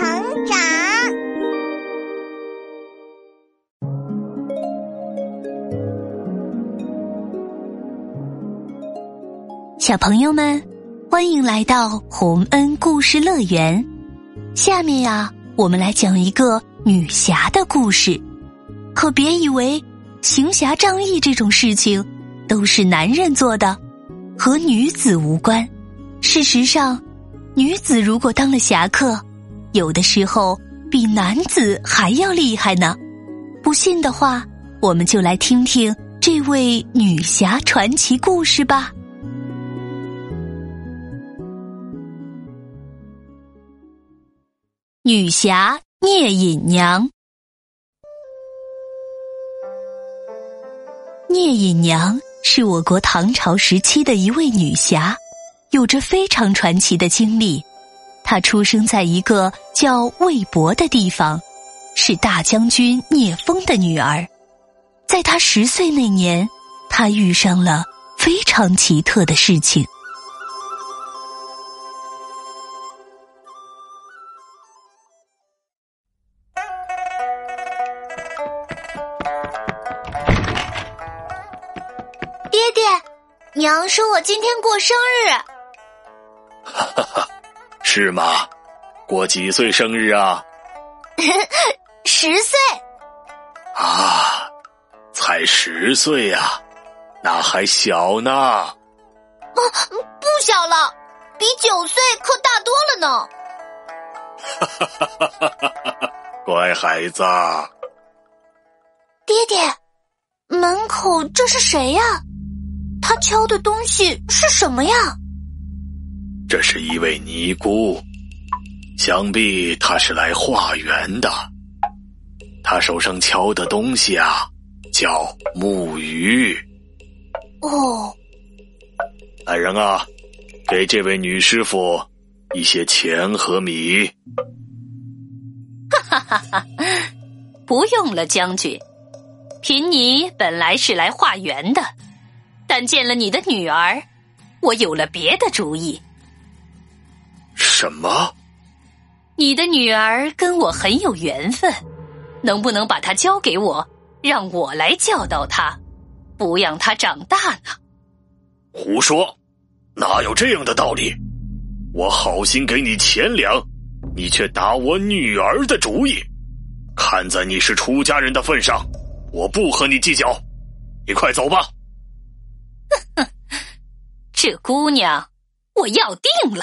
成长。小朋友们，欢迎来到洪恩故事乐园。下面呀，我们来讲一个女侠的故事。可别以为行侠仗义这种事情都是男人做的，和女子无关。事实上，女子如果当了侠客，有的时候比男子还要厉害呢。不信的话，我们就来听听这位女侠传奇故事吧。女侠聂隐娘。聂隐娘是我国唐朝时期的一位女侠，有着非常传奇的经历。她出生在一个叫魏博的地方，是大将军聂风的女儿。在她十岁那年，他遇上了非常奇特的事情。爹爹娘说我今天过生日，哈哈哈，是吗？过几岁生日啊？十岁。啊，才十岁呀，那还小呢。啊，不小了，比九岁可大多了呢。哈哈哈哈哈哈！乖孩子。爹爹，门口这是谁呀？他敲的东西是什么呀？这是一位尼姑，想必她是来化缘的。她手上敲的东西啊，叫木鱼。哦，来人啊，给这位女师傅一些钱和米。哈哈哈哈！不用了，将军。贫尼本来是来化缘的。但见了你的女儿，我有了别的主意。什么？你的女儿跟我很有缘分，能不能把她交给我，让我来教导她，不让她长大呢？胡说，哪有这样的道理？我好心给你钱粮，你却打我女儿的主意。看在你是出家人的份上，我不和你计较。你快走吧。哼，这姑娘我要定了，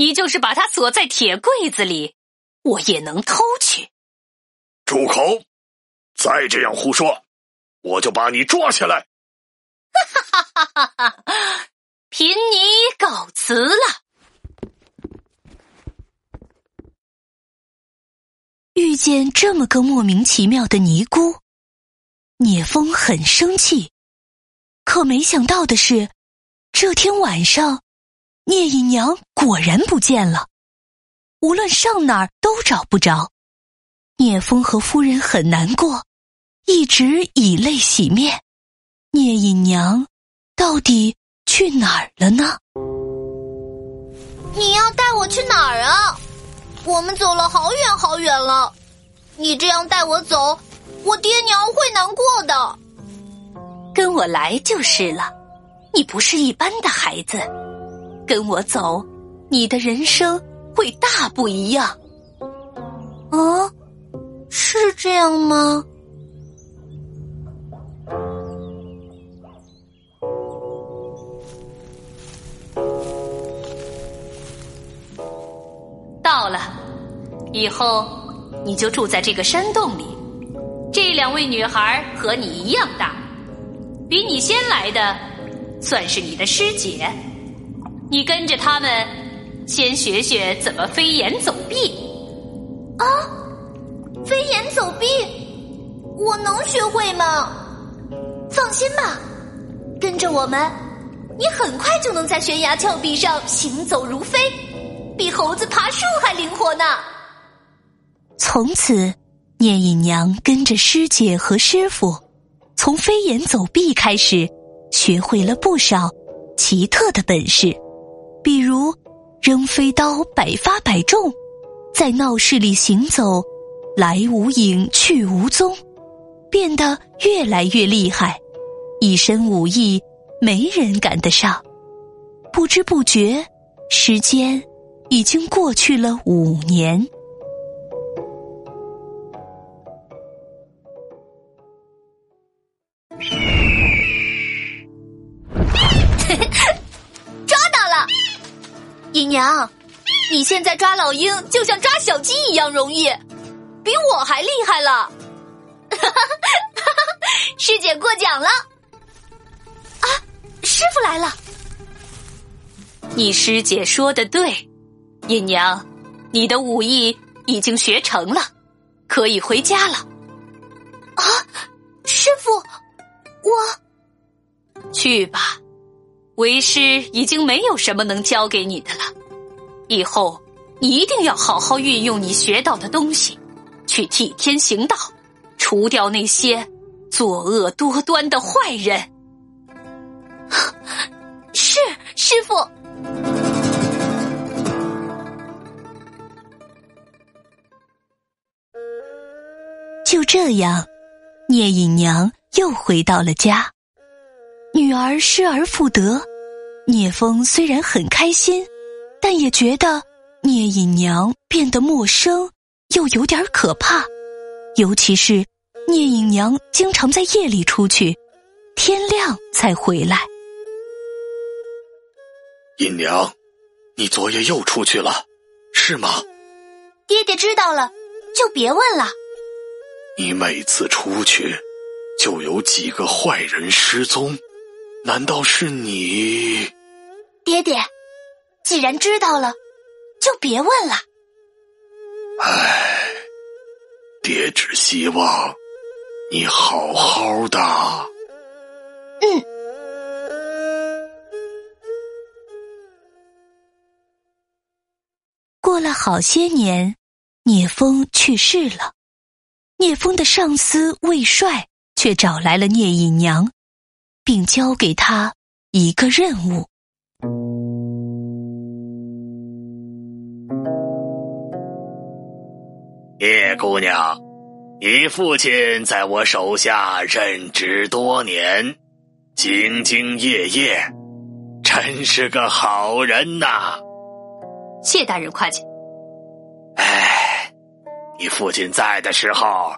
你就是把它锁在铁柜子里，我也能偷去。住口！再这样胡说，我就把你抓起来。哈哈哈哈哈！贫尼告辞了。遇见这么个莫名其妙的尼姑，聂风很生气。可没想到的是，这天晚上，聂隐娘果然不见了。无论上哪儿都找不着。聂风和夫人很难过，一直以泪洗面。聂隐娘到底去哪儿了呢？你要带我去哪儿啊？我们走了好远好远了，你这样带我走，我爹娘会难过的。跟我来就是了，你不是一般的孩子，跟我走，你的人生会大不一样。啊，是这样吗？到了，以后你就住在这个山洞里。这两位女孩和你一样大。比你先来的，算是你的师姐。你跟着他们，先学学怎么飞檐走壁。啊，飞檐走壁，我能学会吗？放心吧，跟着我们，你很快就能在悬崖峭壁上行走如飞，比猴子爬树还灵活呢。从此，聂隐娘跟着师姐和师傅。从飞檐走壁开始，学会了不少奇特的本事，比如扔飞刀百发百中，在闹市里行走，来无影去无踪，变得越来越厉害，一身武艺没人赶得上。不知不觉，时间已经过去了五年。娘，你现在抓老鹰就像抓小鸡一样容易，比我还厉害了。师姐过奖了。啊，师傅来了。你师姐说的对，姨娘，你的武艺已经学成了，可以回家了。啊，师傅，我去吧。为师已经没有什么能教给你的了，以后一定要好好运用你学到的东西，去替天行道，除掉那些作恶多端的坏人。是师傅。就这样，聂隐娘又回到了家，女儿失而复得。聂风虽然很开心，但也觉得聂隐娘变得陌生，又有点可怕。尤其是聂隐娘经常在夜里出去，天亮才回来。隐娘，你昨夜又出去了，是吗？爹爹知道了，就别问了。你每次出去，就有几个坏人失踪，难道是你？爹爹，既然知道了，就别问了。唉，爹只希望你好好的。嗯。过了好些年，聂风去世了。聂风的上司魏帅却找来了聂隐娘，并交给他一个任务。叶姑娘，你父亲在我手下任职多年，兢兢业业，真是个好人呐！谢大人夸奖。哎，你父亲在的时候，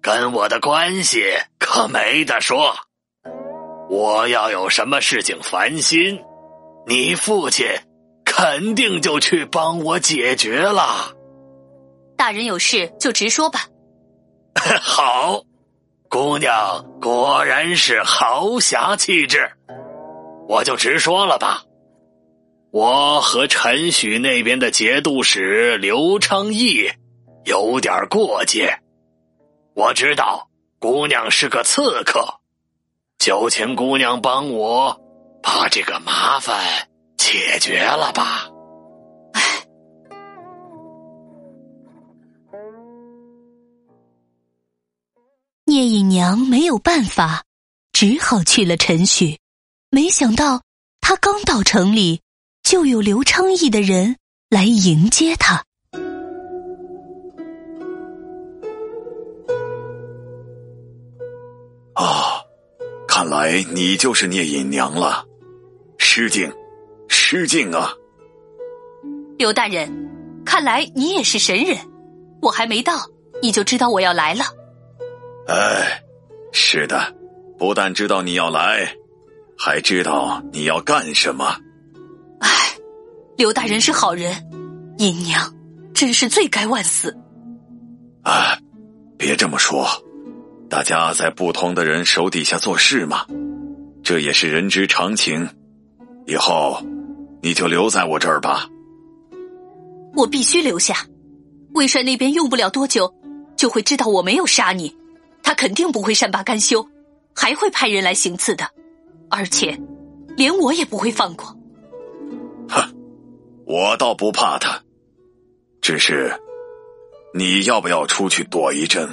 跟我的关系可没得说。我要有什么事情烦心，你父亲肯定就去帮我解决了。大人有事就直说吧。好，姑娘果然是豪侠气质，我就直说了吧。我和陈许那边的节度使刘昌义有点过节，我知道姑娘是个刺客，就请姑娘帮我把这个麻烦解决了吧。娘没有办法，只好去了陈许。没想到他刚到城里，就有刘昌义的人来迎接他。啊，看来你就是聂隐娘了，失敬，失敬啊！刘大人，看来你也是神人，我还没到，你就知道我要来了。哎，是的，不但知道你要来，还知道你要干什么。哎，刘大人是好人，姨娘真是罪该万死。啊，别这么说，大家在不同的人手底下做事嘛，这也是人之常情。以后你就留在我这儿吧。我必须留下，魏帅那边用不了多久就会知道我没有杀你。他肯定不会善罢甘休，还会派人来行刺的，而且连我也不会放过。哼，我倒不怕他，只是你要不要出去躲一阵？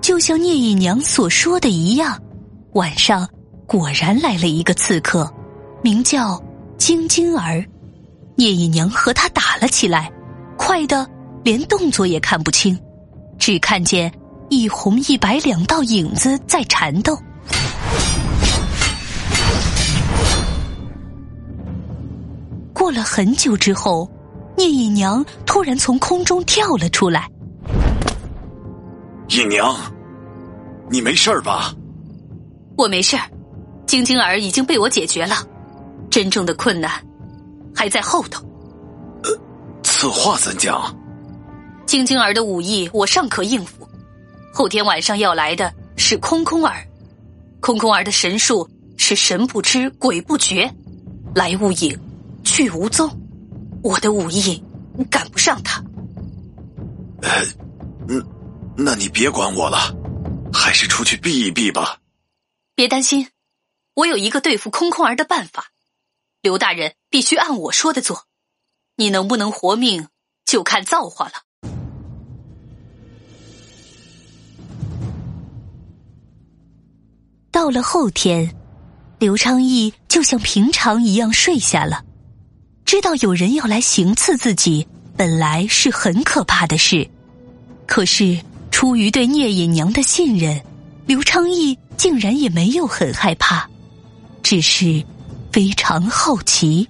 就就像聂隐娘所说的一样，晚上果然来了一个刺客，名叫晶晶儿。聂隐娘和他打了起来，快的连动作也看不清，只看见一红一白两道影子在缠斗。过了很久之后，聂隐娘突然从空中跳了出来。隐娘，你没事吧？我没事儿，晶晶儿已经被我解决了，真正的困难还在后头。呃，此话怎讲？晶晶儿的武艺我尚可应付，后天晚上要来的是空空儿，空空儿的神术是神不知鬼不觉，来无影。去无踪，我的武艺赶不上他。呃，嗯，那你别管我了，还是出去避一避吧。别担心，我有一个对付空空儿的办法。刘大人必须按我说的做，你能不能活命，就看造化了。到了后天，刘昌义就像平常一样睡下了。知道有人要来行刺自己，本来是很可怕的事。可是出于对聂隐娘的信任，刘昌义竟然也没有很害怕，只是非常好奇。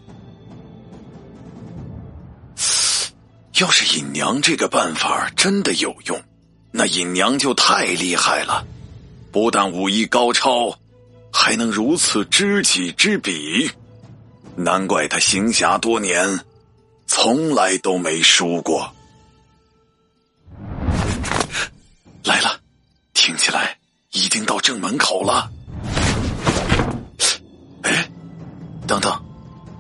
要是隐娘这个办法真的有用，那隐娘就太厉害了，不但武艺高超，还能如此知己知彼。难怪他行侠多年，从来都没输过。来了，听起来已经到正门口了。哎，等等，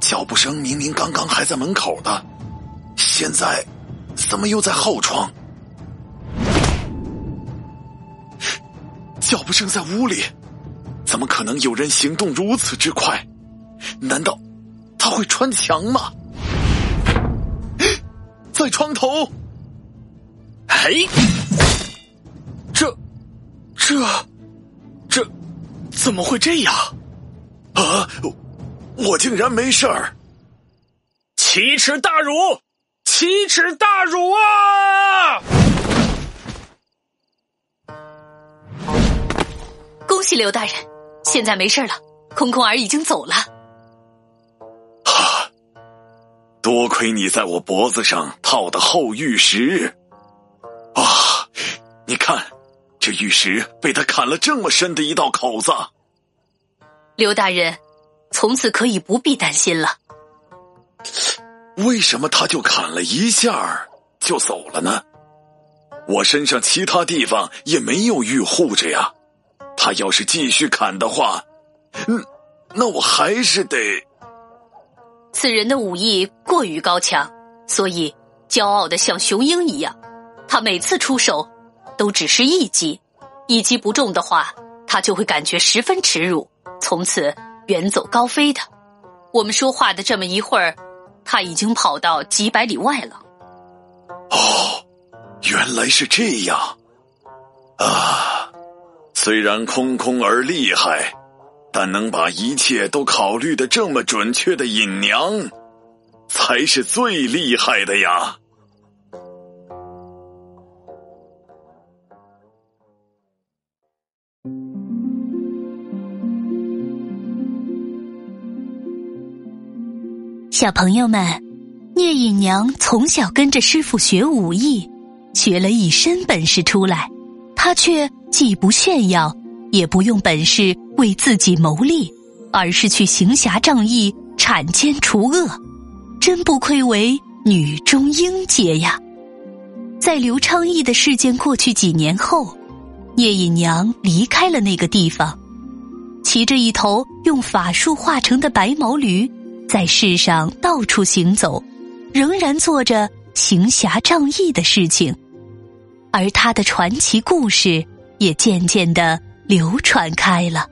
脚步声明明刚刚还在门口的，现在怎么又在后窗？脚步声在屋里，怎么可能有人行动如此之快？难道？他会穿墙吗？在床头。哎，这、这、这，怎么会这样？啊！我竟然没事儿！奇耻大辱！奇耻大辱啊！恭喜刘大人，现在没事了，空空儿已经走了。多亏你在我脖子上套的厚玉石，啊！你看，这玉石被他砍了这么深的一道口子。刘大人，从此可以不必担心了。为什么他就砍了一下就走了呢？我身上其他地方也没有玉护着呀。他要是继续砍的话，嗯，那我还是得。此人的武艺过于高强，所以骄傲的像雄鹰一样。他每次出手都只是一击，一击不中的话，他就会感觉十分耻辱，从此远走高飞的。我们说话的这么一会儿，他已经跑到几百里外了。哦，原来是这样啊！虽然空空而厉害。但能把一切都考虑的这么准确的隐娘，才是最厉害的呀！小朋友们，聂隐娘从小跟着师傅学武艺，学了一身本事出来，她却既不炫耀。也不用本事为自己谋利，而是去行侠仗义、铲奸除恶，真不愧为女中英杰呀！在刘昌义的事件过去几年后，聂隐娘离开了那个地方，骑着一头用法术化成的白毛驴，在世上到处行走，仍然做着行侠仗义的事情，而他的传奇故事也渐渐的。流传开了。